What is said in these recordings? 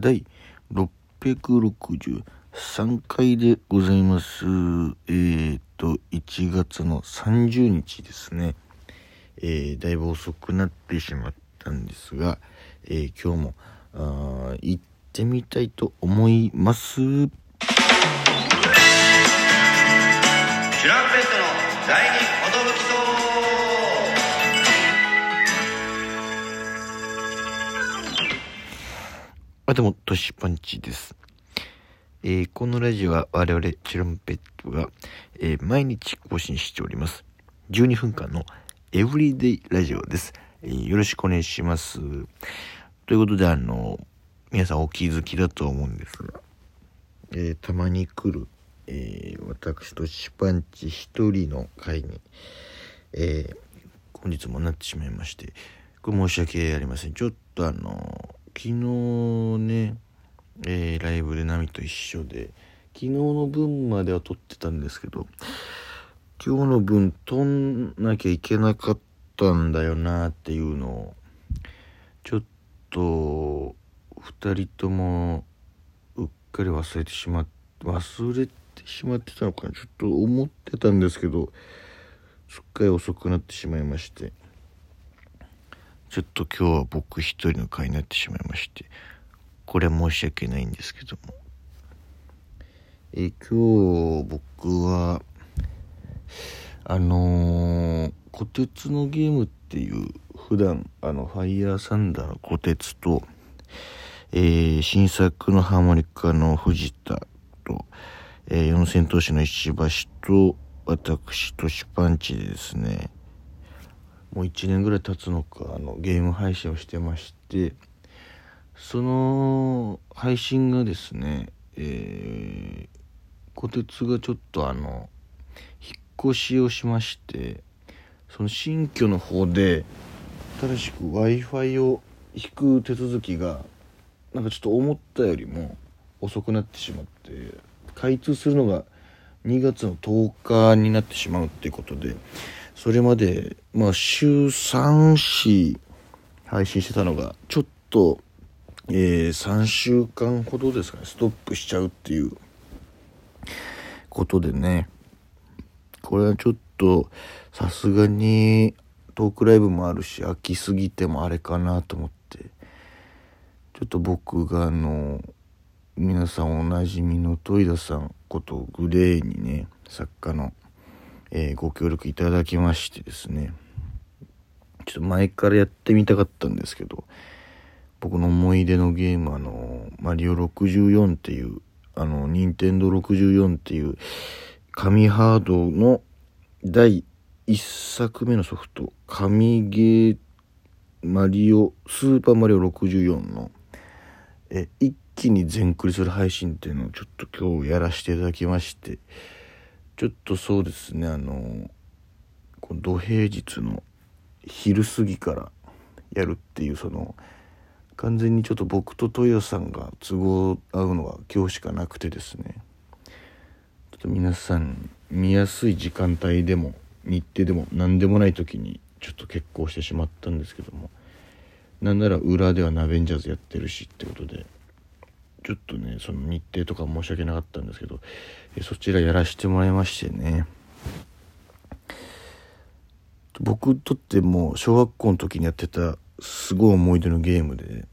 第663回でございます。えーと、1月の30日ですね。えーだいぶ遅くなってしまったんですが、えー今日も、あ行ってみたいと思います。シュランペットの第二寿あ、でも、トシパンチです。えーこのラジオは我々チュランペットが、えー毎日更新しております。12分間のエブリデイラジオです。えーよろしくお願いします。ということで、あの、皆さんお気づきだと思うんですが、えたまに来る、え私とシパンチ一人の会に、え本日もなってしまいまして、これ申し訳ありません。ちょっとあの、昨日ね、えーライブでナミと一緒で、昨日の分までは撮ってたんですけど、今日の分撮んなきゃいけなかったんだよなっていうのを、ちょっと、二人とも、うっかり忘れてしまっ、忘れてしまってたのかなちょっと思ってたんですけど、すっかり遅くなってしまいまして、ちょっと今日は僕一人の会になってしまいまして、これは申し訳ないんですけども。え今日僕は、あのー、虎鉄のゲームっていう、普段、あの、ファイヤーサンダーの虎鉄と、えー新作のハーモニカの藤田と、えー四千頭身の石橋と、私、トシパンチでですね、もう1年ぐらい経つのかあのゲーム配信をしてましてその配信がですねえー、虎鉄がちょっとあの引っ越しをしましてその新居の方で新しく w i f i を引く手続きがなんかちょっと思ったよりも遅くなってしまって開通するのが2月の10日になってしまうっていうことでそれまでまあ週3子配信してたのがちょっと、えー3週間ほどですかねストップしちゃうっていうことでね。これはちょっとさすがにトークライブもあるし飽きすぎてもあれかなと思って。ちょっと僕があの皆さんおなじみの戸井田さんことグレーにね作家の、えーご協力いただきましてですね。ちょっと前からやってみたかったんですけど僕の思い出のゲームあのマリオ64っていうあの任天堂64っていう紙ハードの第1作目のソフト紙ゲーマリオスーパーマリオ64のえ一気に全クリする配信っていうのをちょっと今日やらせていただきましてちょっとそうですねあのこの土平日の昼過ぎからやるっていうその完全にちょっと僕と豊さんが都合合うのが今日しかなくてですね。ちょっと皆さん見やすい時間帯でも日程でも何でもない時にちょっと結婚してしまったんですけどもなんなら裏ではナベンジャーズやってるしってことでちょっとねその日程とか申し訳なかったんですけどえそちらやらせてもらいましてね。僕にとっても小学校の時にやってたすごい思い出のゲームで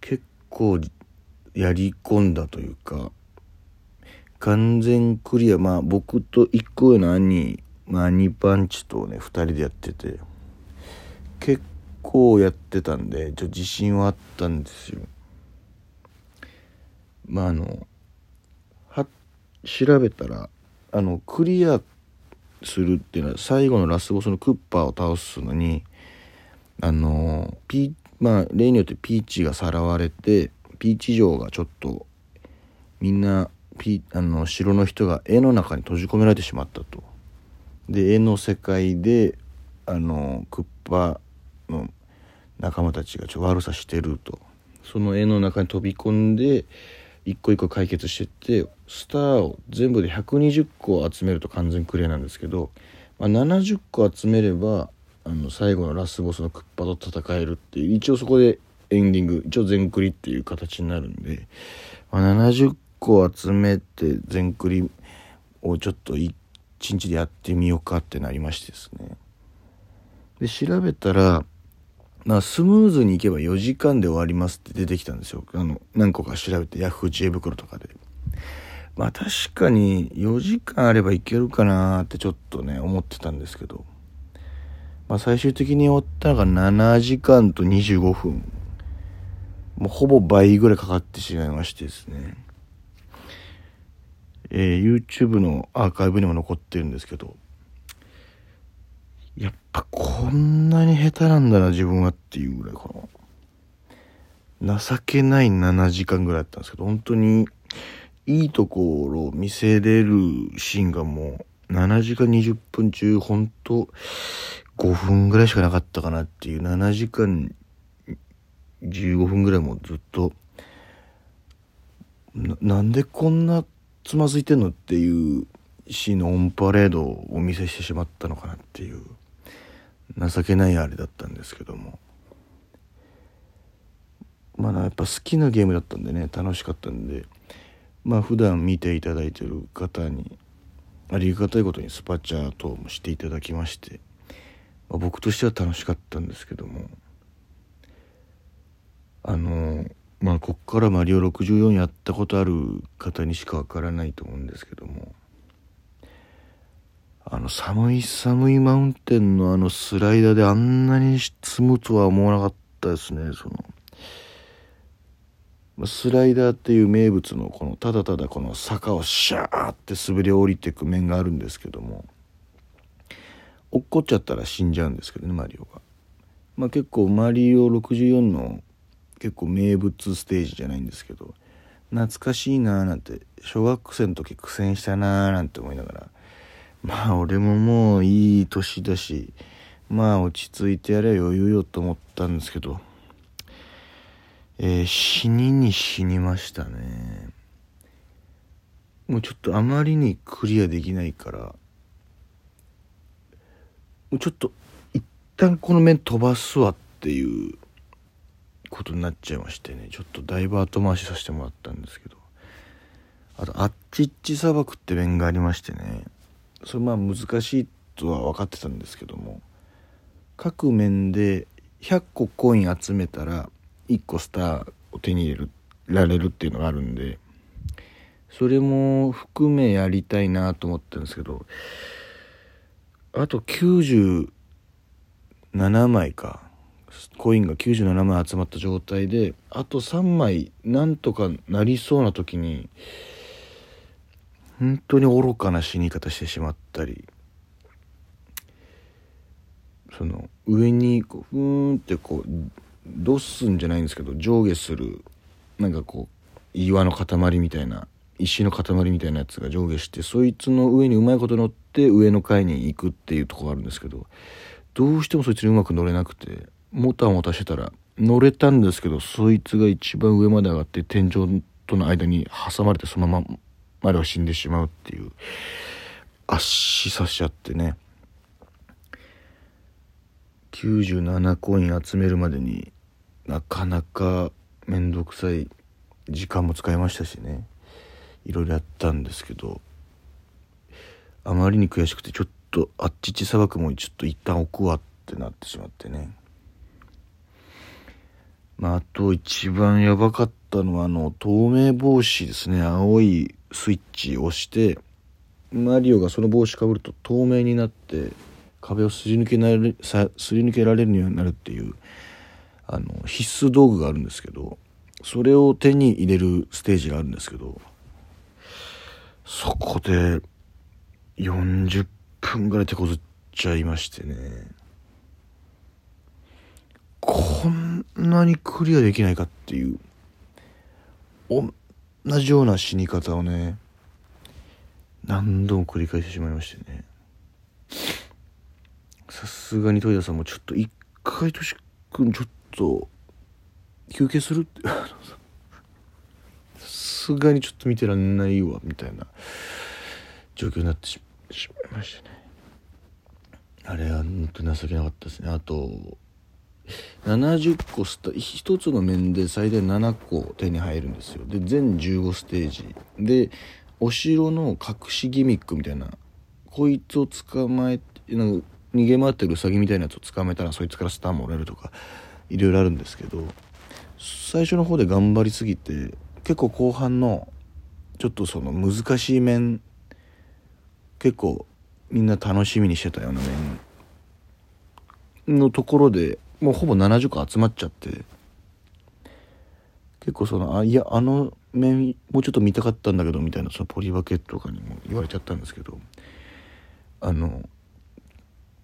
結構やり込んだというか完全クリア。まあ僕と一個上の兄、まあ、兄パンチとね2人でやってて結構やってたんでちょっと自信はあったんですよ。まああのは調べたらあのクリアするっていうのは最後のラスボスのクッパーを倒すのにあのピまあ例によってピーチがさらわれてピーチ城がちょっとみんなピあの城の人が絵の中に閉じ込められてしまったと。で絵の世界であのクッパの仲間たちがちょ悪さしてるとその絵の中に飛び込んで一個一個解決してってスターを全部で120個集めると完全クリアなんですけど、まあ、70個集めればあの最後のラスボスのクッパと戦えるっていう一応そこでエンディング一応全クリっていう形になるんで、まあ、70個集めて全クリをちょっと1日でやってみようかってなりましてですね。で調べたらまあ、スムーズにいけば4時間で終わりますって出てきたんですよ。あの、何個か調べて、ヤフー知恵袋とかで。まあ確かに4時間あればいけるかなってちょっとね、思ってたんですけど。まあ最終的に終わったのが7時間と25分。もうほぼ倍ぐらいかかってしまいましてですね。えー、YouTube のアーカイブにも残ってるんですけど、こんなに下手なんだな自分はっていうぐらいかな。情けない7時間ぐらいだったんですけど本当にいいところを見せれるシーンがもう7時間20分中本当5分ぐらいしかなかったかなっていう7時間15分ぐらいもずっとなんでこんなつまずいてんのっていうシーンのオンパレードをお見せしてしまったのかなっていう。情けないあれだったんですけども。まあやっぱ好きなゲームだったんでね楽しかったんで。まあ普段見ていただいてる方にありがたいことにスパチャ等もしていただきまして、まあ、僕としては楽しかったんですけども。あのまあこっからマリオ64やったことある方にしかわからないと思うんですけども。あの寒い寒いマウンテンのあのスライダーであんなに積むとは思わなかったですねそのスライダーっていう名物のこのただただこの坂をシャーって滑り降りていく面があるんですけども落っこっちゃったら死んじゃうんですけどねマリオが。まあ、結構マリオ64の結構名物ステージじゃないんですけど懐かしいなーなんて小学生の時苦戦したなーなんて思いながらまあ俺ももういい年だしまあ落ち着いてやれば余裕よと思ったんですけどえー、死にに死にましたね。もうちょっとあまりにクリアできないからもうちょっと一旦この面飛ばすわっていうことになっちゃいましてね。ちょっとだいぶ後回しさせてもらったんですけどあとあっちっち砂漠って面がありましてね。それまあ難しいとは分かってたんですけども各面で100個コイン集めたら1個スターを手に入れるられるっていうのがあるんでそれも含めやりたいなと思ったんですけどあと97枚かコインが97枚集まった状態であと3枚なんとかなりそうな時に本当に愚かな死に方してしまったりその上にこうふーんってこうドすんじゃないんですけど上下するなんかこう岩の塊みたいな石の塊みたいなやつが上下してそいつの上にうまいこと乗って上の階に行くっていうとこがあるんですけどどうしてもそいつにうまく乗れなくてもたもたしてたら乗れたんですけどそいつが一番上まで上がって天井との間に挟まれてそのまままでは死んでしまうっていう。足刺しちゃってね。97コイン集めるまでになかなか面倒くさい時間も使いましたしね。いろいろやったんですけど。あまりに悔しくてちょっとあっちち砂漠もちょっと一旦置くわってなってしまってね。まああと一番やばかったのはあの透明帽子ですね。青いスイッチを押してマリオがその帽子かぶると透明になって壁をすり抜けなれさすり抜けられるようになるっていうあの必須道具があるんですけどそれを手に入れるステージがあるんですけどそこで40分ぐらい手こずっちゃいましてね。こんなにクリアできないかっていう。同じような死に方をね何度も繰り返してしまいましてね。さすがに戸田さんもちょっと一回としくんちょっと休憩するって。さすがにちょっと見てらんないわみたいな状況になってしまいましたね。あれは本当に情けなかったですね。あと70個スタ1つの面で最大7個手に入るんですよ。で全15ステージ。でお城の隠しギミックみたいなこいつを捕まえなんか逃げ回ってるウサギみたいなやつを捕まえたらそいつからスターもらえるとかいろいろあるんですけど最初の方で頑張りすぎて結構後半のちょっとその難しい面結構みんな楽しみにしてたような面のところでもうほぼ70個集まっちゃって。結構そのあいやあの面もうちょっと見たかったんだけどみたいなそのポリバケとかにも言われちゃったんですけど。あの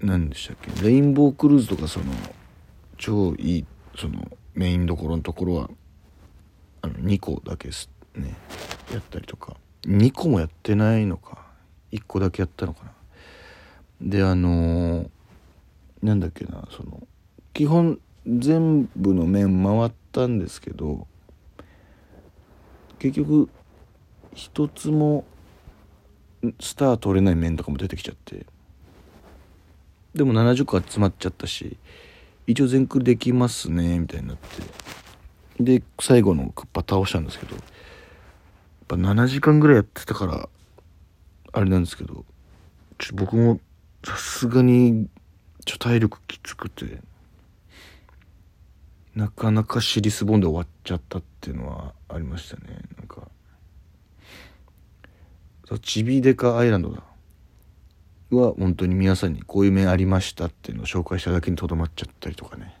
何でしたっけ？レインボークルーズとかその超いいそのメインどころのところはあの2個だけすねやったりとか。2個もやってないのか。1個だけやったのかな。であのーなんだっけなその基本全部の面回ったんですけど結局一つもスター取れない面とかも出てきちゃって。でも70個集まっちゃったし一応全クリできますねみたいになって。で最後のクッパ倒したんですけどやっぱ7時間ぐらいやってたからあれなんですけどちょ僕もさすがにちょ体力きつくて。なかなか尻すぼんで終わっちゃったっていうのはありましたね。なんかそうチビデカアイランドだ。は本当に皆さんにこういう面ありましたっていうのを紹介しただけにとどまっちゃったりとかね。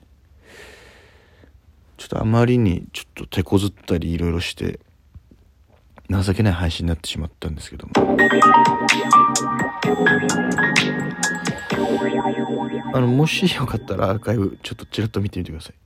ちょっとあまりにちょっと手こずったりいろいろして情けない配信になってしまったんですけども。あのもしよかったらアーカイブちょっとちらっと見てみてください。